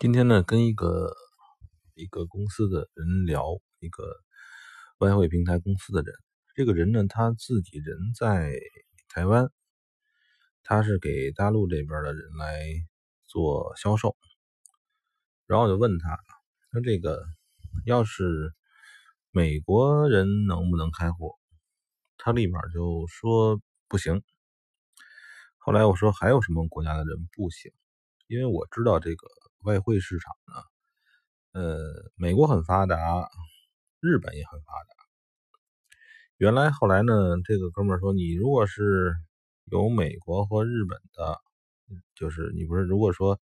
今天呢，跟一个一个公司的人聊，一个外汇平台公司的人。这个人呢，他自己人在台湾，他是给大陆这边的人来做销售。然后我就问他，说这个要是美国人能不能开户？他立马就说不行。后来我说还有什么国家的人不行？因为我知道这个。外汇市场呢，呃，美国很发达，日本也很发达。原来后来呢，这个哥们说，你如果是有美国和日本的，就是你不是如果说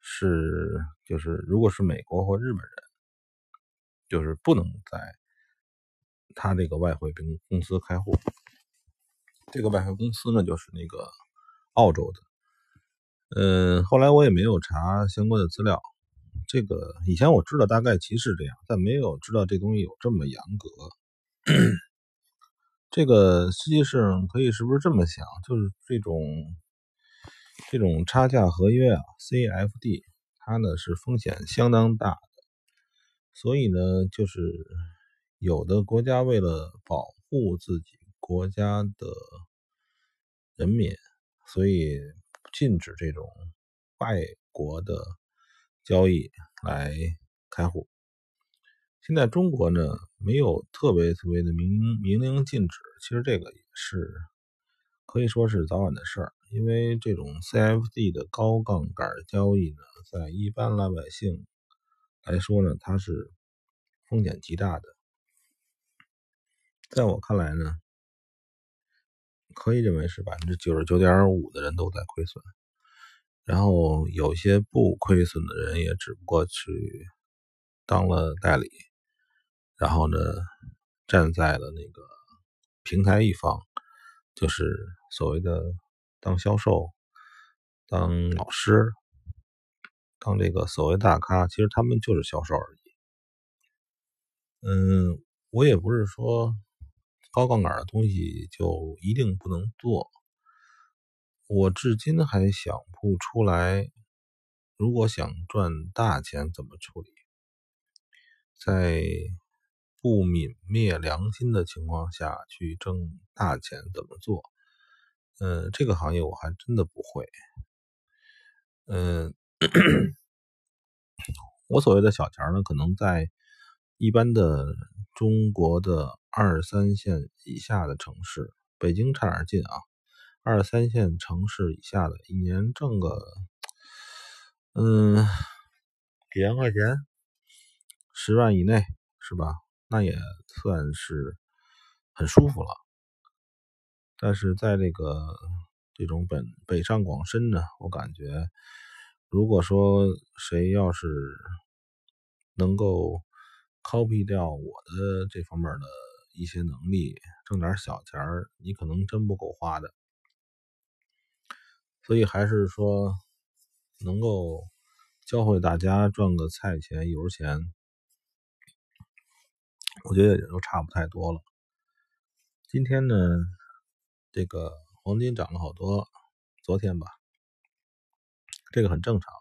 是就是如果是美国或日本人，就是不能在他这个外汇公公司开户。这个外汇公司呢，就是那个澳洲的。嗯，后来我也没有查相关的资料。这个以前我知道大概其实这样，但没有知道这东西有这么严格。这个实际上可以是不是这么想？就是这种这种差价合约啊，CFD，它呢是风险相当大的。所以呢，就是有的国家为了保护自己国家的人民，所以。禁止这种外国的交易来开户。现在中国呢，没有特别特别的明明令禁止，其实这个也是可以说是早晚的事儿。因为这种 CFD 的高杠杆交易呢，在一般老百姓来说呢，它是风险极大的。在我看来呢。可以认为是百分之九十九点五的人都在亏损，然后有些不亏损的人也只不过去当了代理，然后呢站在了那个平台一方，就是所谓的当销售、当老师、当这个所谓大咖，其实他们就是销售而已。嗯，我也不是说。高杠杆的东西就一定不能做。我至今还想不出来，如果想赚大钱怎么处理，在不泯灭良心的情况下去挣大钱怎么做？嗯，这个行业我还真的不会。嗯，我所谓的小钱呢，可能在一般的中国的。二三线以下的城市，北京差点近啊。二三线城市以下的，一年挣个嗯几万块钱，十万以内是吧？那也算是很舒服了。但是在这个这种本北上广深呢，我感觉，如果说谁要是能够 copy 掉我的这方面的。一些能力挣点小钱儿，你可能真不够花的。所以还是说，能够教会大家赚个菜钱、油钱，我觉得也都差不太多了。今天呢，这个黄金涨了好多，昨天吧，这个很正常。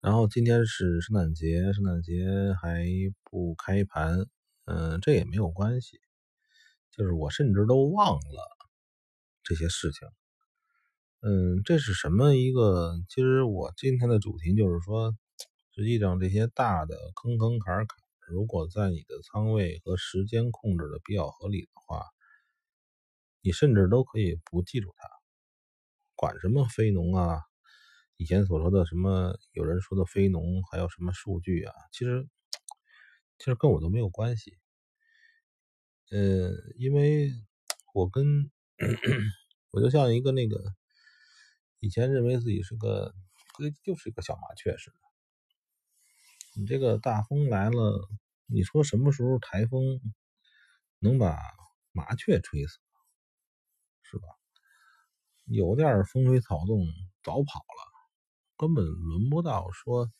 然后今天是圣诞节，圣诞节还不开盘。嗯，这也没有关系，就是我甚至都忘了这些事情。嗯，这是什么一个？其实我今天的主题就是说，实际上这些大的坑坑坎坎，如果在你的仓位和时间控制的比较合理的话，你甚至都可以不记住它，管什么非农啊，以前所说的什么有人说的非农，还有什么数据啊，其实。其实跟我都没有关系，呃，因为我跟 我就像一个那个以前认为自己是个就是一个小麻雀似的。你这个大风来了，你说什么时候台风能把麻雀吹死，是吧？有点风吹草动早跑了，根本轮不到说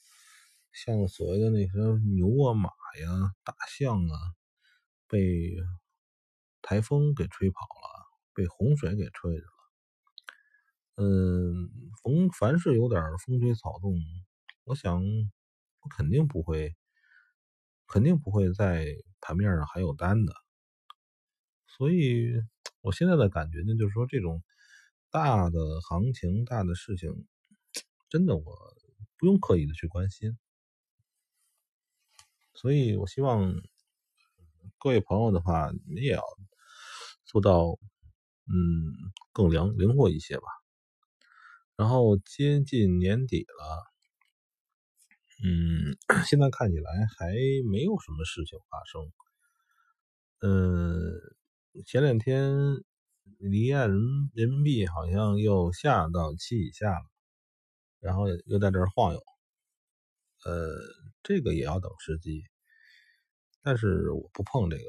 像所谓的那些牛啊马。呀，大象啊，被台风给吹跑了，被洪水给吹着了。嗯，逢凡是有点风吹草动，我想我肯定不会，肯定不会在盘面上还有单的。所以我现在的感觉呢，就是说这种大的行情、大的事情，真的我不用刻意的去关心。所以我希望各位朋友的话，你们也要做到，嗯，更灵灵活一些吧。然后接近年底了，嗯，现在看起来还没有什么事情发生。嗯。前两天离岸人人民币好像又下到七以下了，然后又在这儿晃悠，呃，这个也要等时机。但是我不碰这个，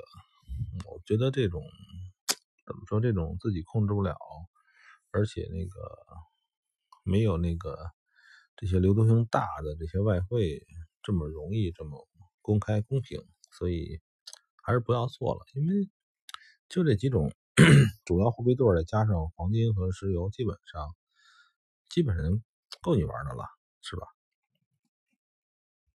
我觉得这种怎么说，这种自己控制不了，而且那个没有那个这些流动性大的这些外汇这么容易这么公开公平，所以还是不要做了，因为。就这几种主要货币对再加上黄金和石油，基本上基本上够你玩的了，是吧？